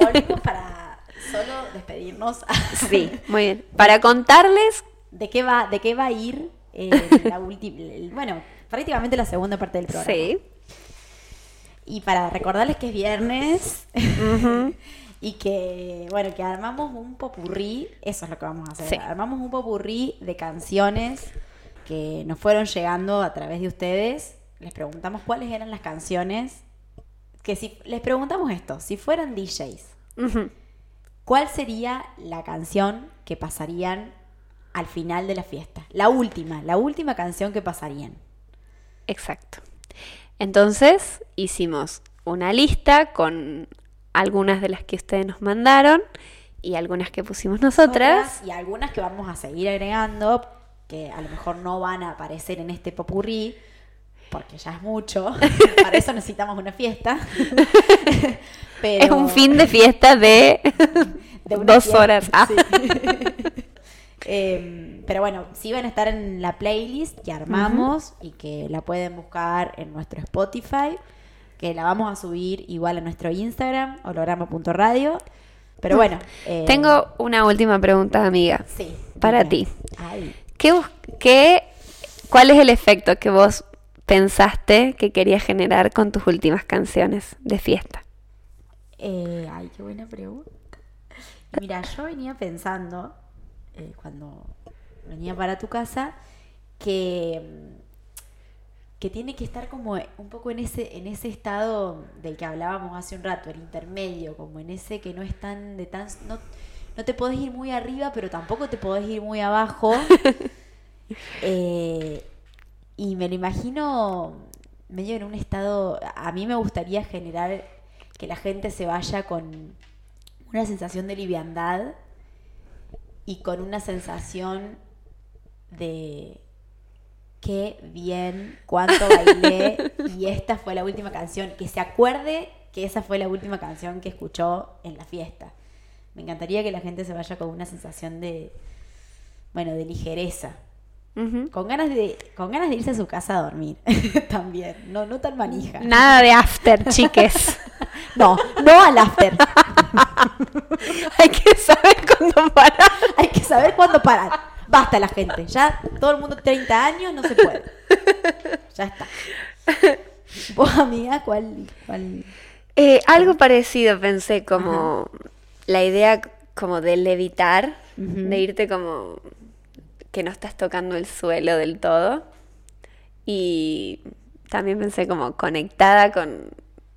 [SPEAKER 2] Volvimos para solo despedirnos.
[SPEAKER 3] Sí, muy bien. Para contarles
[SPEAKER 2] de qué va, de qué va a ir eh, la última, bueno, prácticamente la segunda parte del programa. Sí. Y para recordarles que es viernes y que, bueno, que armamos un popurrí, eso es lo que vamos a hacer,
[SPEAKER 3] Sí.
[SPEAKER 2] armamos un popurrí de canciones que nos fueron llegando a través de ustedes. Les preguntamos cuáles eran las canciones, que si les preguntamos esto, si fueran DJs. ¿cuál sería la canción que pasarían al final de la fiesta? La última, la última canción que pasarían.
[SPEAKER 3] Exacto. Entonces hicimos una lista con algunas de las que ustedes nos mandaron y algunas que pusimos nosotras.
[SPEAKER 2] y algunas que vamos a seguir agregando que a lo mejor no van a aparecer en este popurrí porque ya es mucho para eso necesitamos una fiesta Pero-
[SPEAKER 3] Es un fin de fiesta de, dos
[SPEAKER 2] fiesta,
[SPEAKER 3] horas. Ah.
[SPEAKER 2] sí. Em, pero bueno, sí van a estar en la playlist que armamos y que la pueden buscar en nuestro Spotify, que la vamos a subir igual a nuestro Instagram, holograma.radio. Pero bueno, eh,
[SPEAKER 3] Tengo una última pregunta, amiga.
[SPEAKER 2] sí,
[SPEAKER 3] para ti.
[SPEAKER 2] Ay,
[SPEAKER 3] ¿Qué, qué- ¿Cuál es el efecto que vos pensaste que querías generar con tus últimas canciones de fiesta?
[SPEAKER 2] eh, ay, qué buena pregunta. Mira, yo venía pensando, eh, cuando venía para tu casa, que, que tiene que estar como un poco en ese, en ese estado del que hablábamos hace un rato, el intermedio, como en ese que no es tan de tan. No, no te podés ir muy arriba, pero tampoco te podés ir muy abajo. Eh, y me lo imagino medio en un estado. A mí me gustaría generar que la gente se vaya con una sensación de liviandad y con una sensación de qué bien, cuánto bailé y esta fue la última canción, que se acuerde que esa fue la última canción que escuchó en la fiesta. Me encantaría que la gente se vaya con una sensación de, bueno, de ligereza, Con ganas de, con ganas de irse a su casa a dormir también, no, no tan manija.
[SPEAKER 3] Nada de after, chiques.
[SPEAKER 2] No, no al after.
[SPEAKER 3] Hay que saber cuándo parar.
[SPEAKER 2] Hay que saber cuándo parar. Basta la gente. Ya todo el mundo 30 años no se puede. Ya está. Vos, amiga, ¿cuál? cuál?
[SPEAKER 3] Eh, algo parecido pensé como la idea como de levitar, de irte como que no estás tocando el suelo del todo. Y también pensé como conectada con,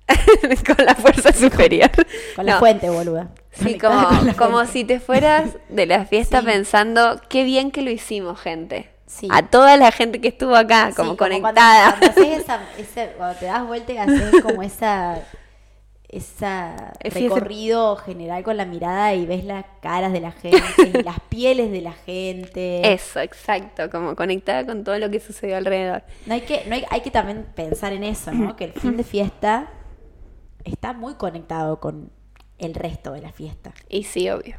[SPEAKER 3] con la fuerza superior.
[SPEAKER 2] Con la
[SPEAKER 3] No,
[SPEAKER 2] fuente, boluda.
[SPEAKER 3] Sí,
[SPEAKER 2] Conectada
[SPEAKER 3] como, como
[SPEAKER 2] fuente.
[SPEAKER 3] si te fueras de la fiesta
[SPEAKER 2] Sí.
[SPEAKER 3] pensando, qué bien que lo hicimos, gente.
[SPEAKER 2] Sí.
[SPEAKER 3] A toda la gente que estuvo acá,
[SPEAKER 2] Sí,
[SPEAKER 3] como
[SPEAKER 2] cuando-
[SPEAKER 3] conectada.
[SPEAKER 2] Cuando, esa, esa- cuando te das vuelta y haces como esa, esa
[SPEAKER 3] ese-
[SPEAKER 2] recorrido general con la mirada y ves las caras de la gente, y las pieles de la gente.
[SPEAKER 3] Eso, exacto, como conectada con todo lo que sucedió alrededor.
[SPEAKER 2] No hay que, no hay, hay que también pensar en eso, ¿no? Que el fin de fiesta está muy conectado con el resto de la fiesta.
[SPEAKER 3] Y sí, obvio.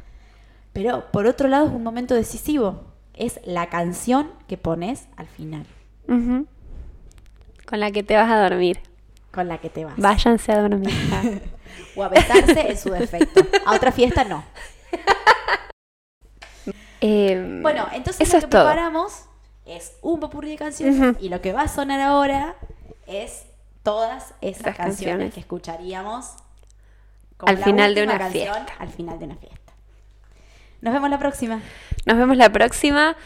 [SPEAKER 2] Pero por otro lado es un momento decisivo. Es la canción que pones al final.
[SPEAKER 3] Con la que te vas a dormir.
[SPEAKER 2] Con la que te vas.
[SPEAKER 3] Váyanse a dormir.
[SPEAKER 2] O a besarse en su defecto. A otra fiesta no.
[SPEAKER 3] Em,
[SPEAKER 2] Bueno, entonces
[SPEAKER 3] eso
[SPEAKER 2] lo que
[SPEAKER 3] es todo.
[SPEAKER 2] preparamos es un popurrí de canciones y lo que va a sonar ahora es todas esas
[SPEAKER 3] Esas
[SPEAKER 2] canciones,
[SPEAKER 3] canciones.
[SPEAKER 2] que escucharíamos
[SPEAKER 3] Al final de una
[SPEAKER 2] canción
[SPEAKER 3] fiesta.
[SPEAKER 2] Al final de una fiesta. Nos vemos la próxima.
[SPEAKER 3] Nos vemos la próxima.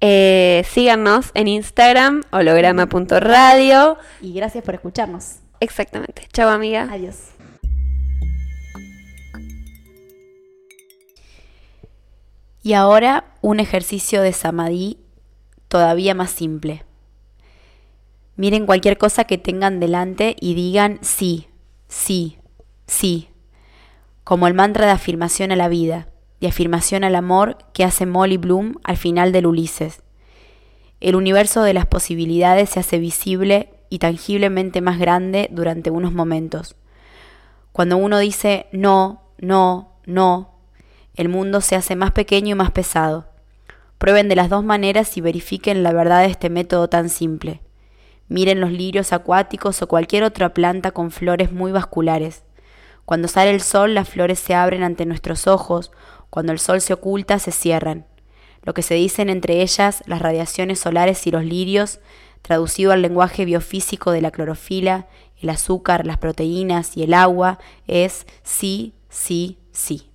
[SPEAKER 3] Eh, síganos en Instagram, holograma.radio.
[SPEAKER 2] Y gracias por escucharnos.
[SPEAKER 3] Exactamente. Chao, amiga.
[SPEAKER 2] Adiós. Y ahora un ejercicio de samadhi todavía más simple. Miren cualquier cosa que tengan delante y digan sí, sí, sí, como el mantra de afirmación a la vida, de afirmación al amor que hace Molly Bloom al final del Ulises. El universo de las posibilidades se hace visible y tangiblemente más grande durante unos momentos. Cuando uno dice no, no, no, el mundo se hace más pequeño y más pesado. Prueben de las dos maneras y verifiquen la verdad de este método tan simple. Miren los lirios acuáticos o cualquier otra planta con flores muy vasculares. Cuando sale el sol las flores se abren ante nuestros ojos, cuando el sol se oculta se cierran. Lo que se dicen entre ellas las radiaciones solares y los lirios, traducido al lenguaje biofísico de la clorofila, el azúcar, las proteínas y el agua, es sí, sí,
[SPEAKER 4] sí.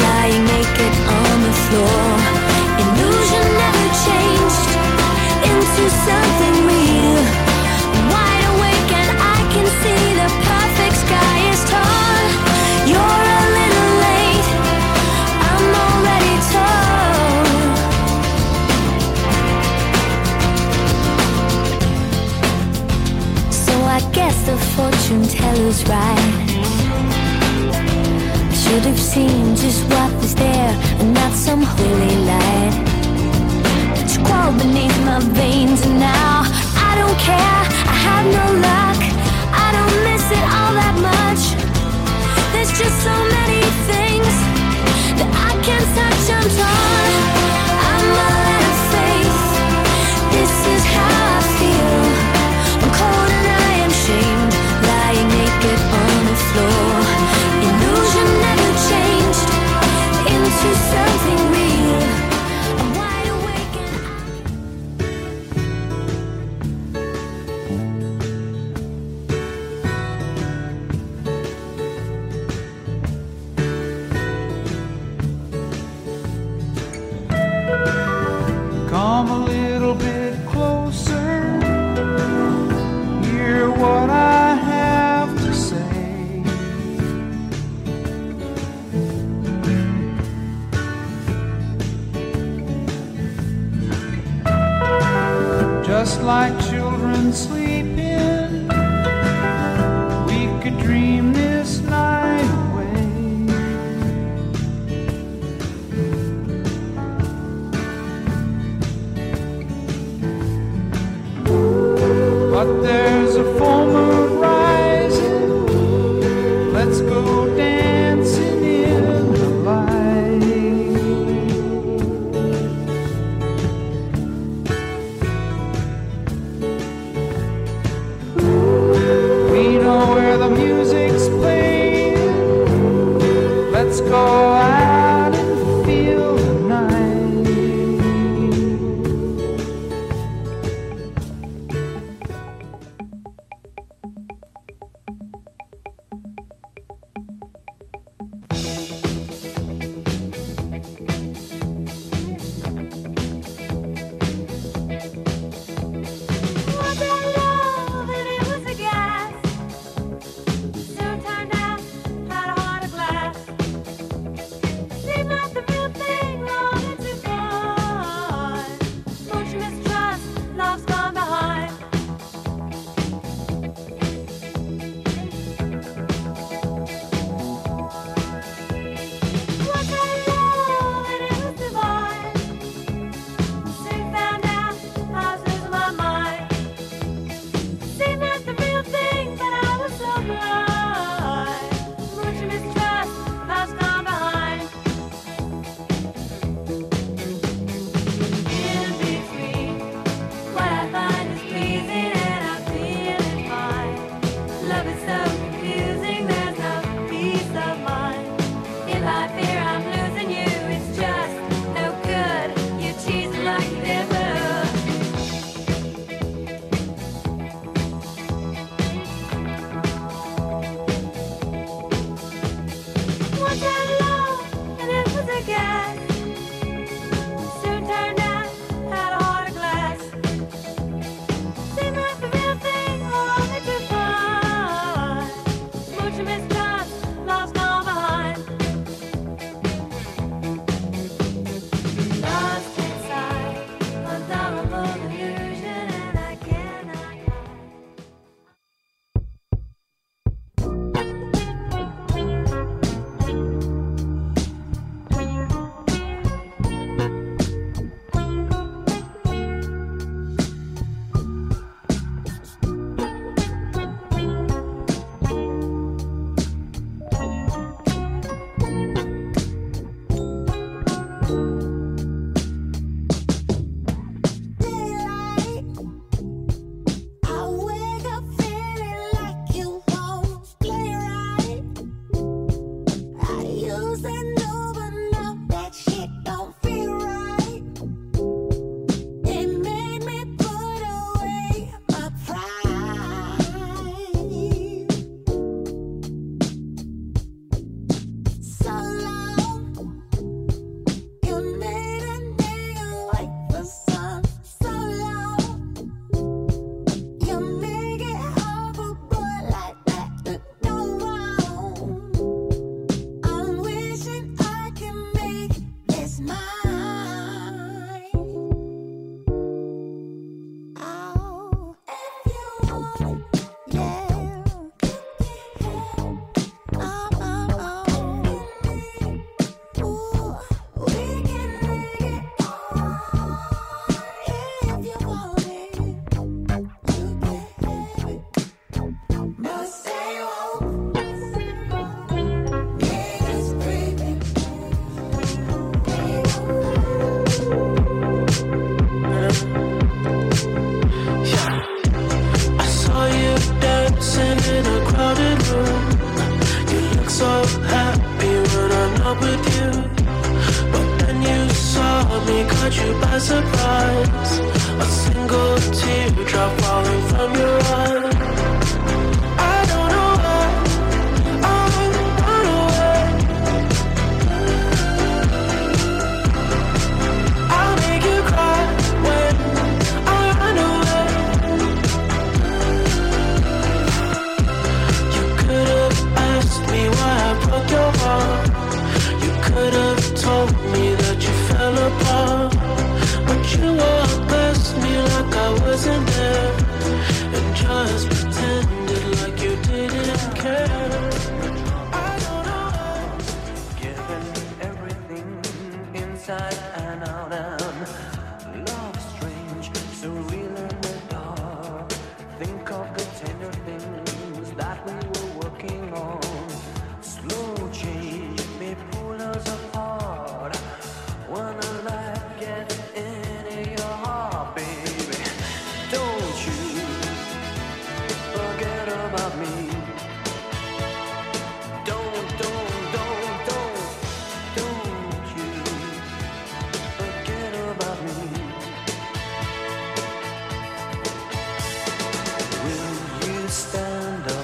[SPEAKER 5] lying naked on the
[SPEAKER 6] floor. Illusion never changed into something real. Wide awake and I can see the perfect sky is torn. You're a little late. I'm already torn. So I guess the fortune teller's right should have seen just what was there and not some holy light. It's crawled beneath my veins and
[SPEAKER 7] now I
[SPEAKER 8] don't care. I have no luck. I
[SPEAKER 9] don't miss it all that
[SPEAKER 10] much. There's just so many things that I
[SPEAKER 11] can't touch. I'm torn. she said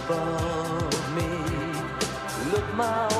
[SPEAKER 11] above me.
[SPEAKER 12] Look my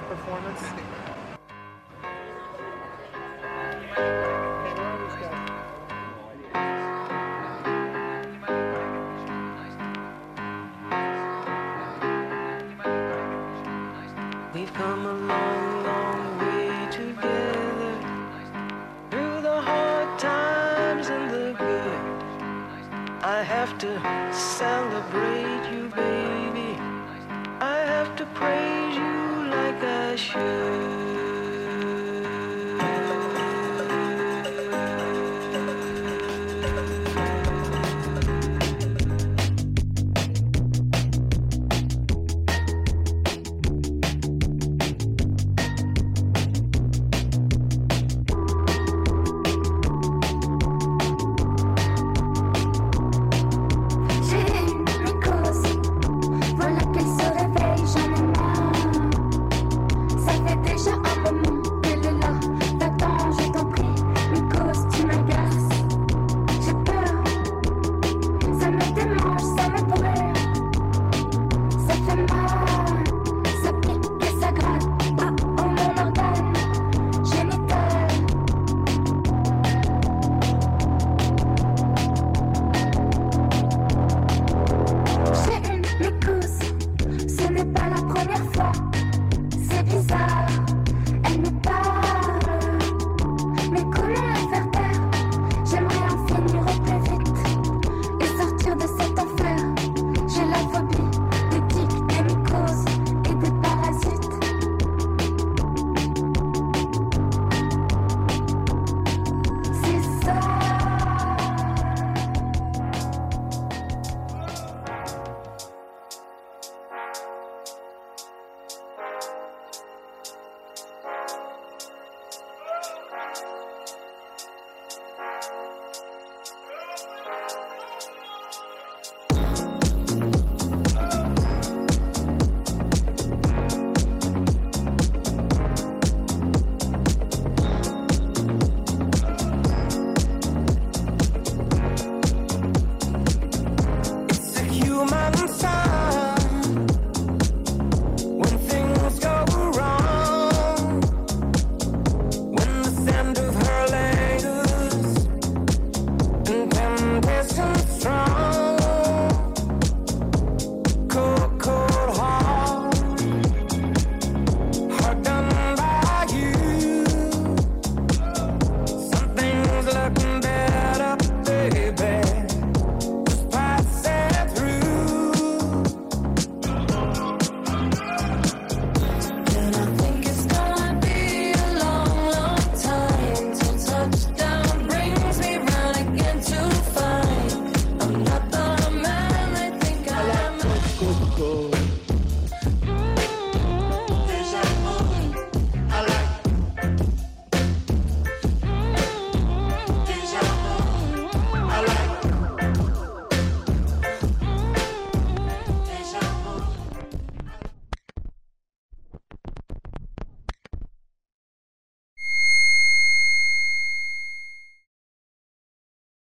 [SPEAKER 12] performance?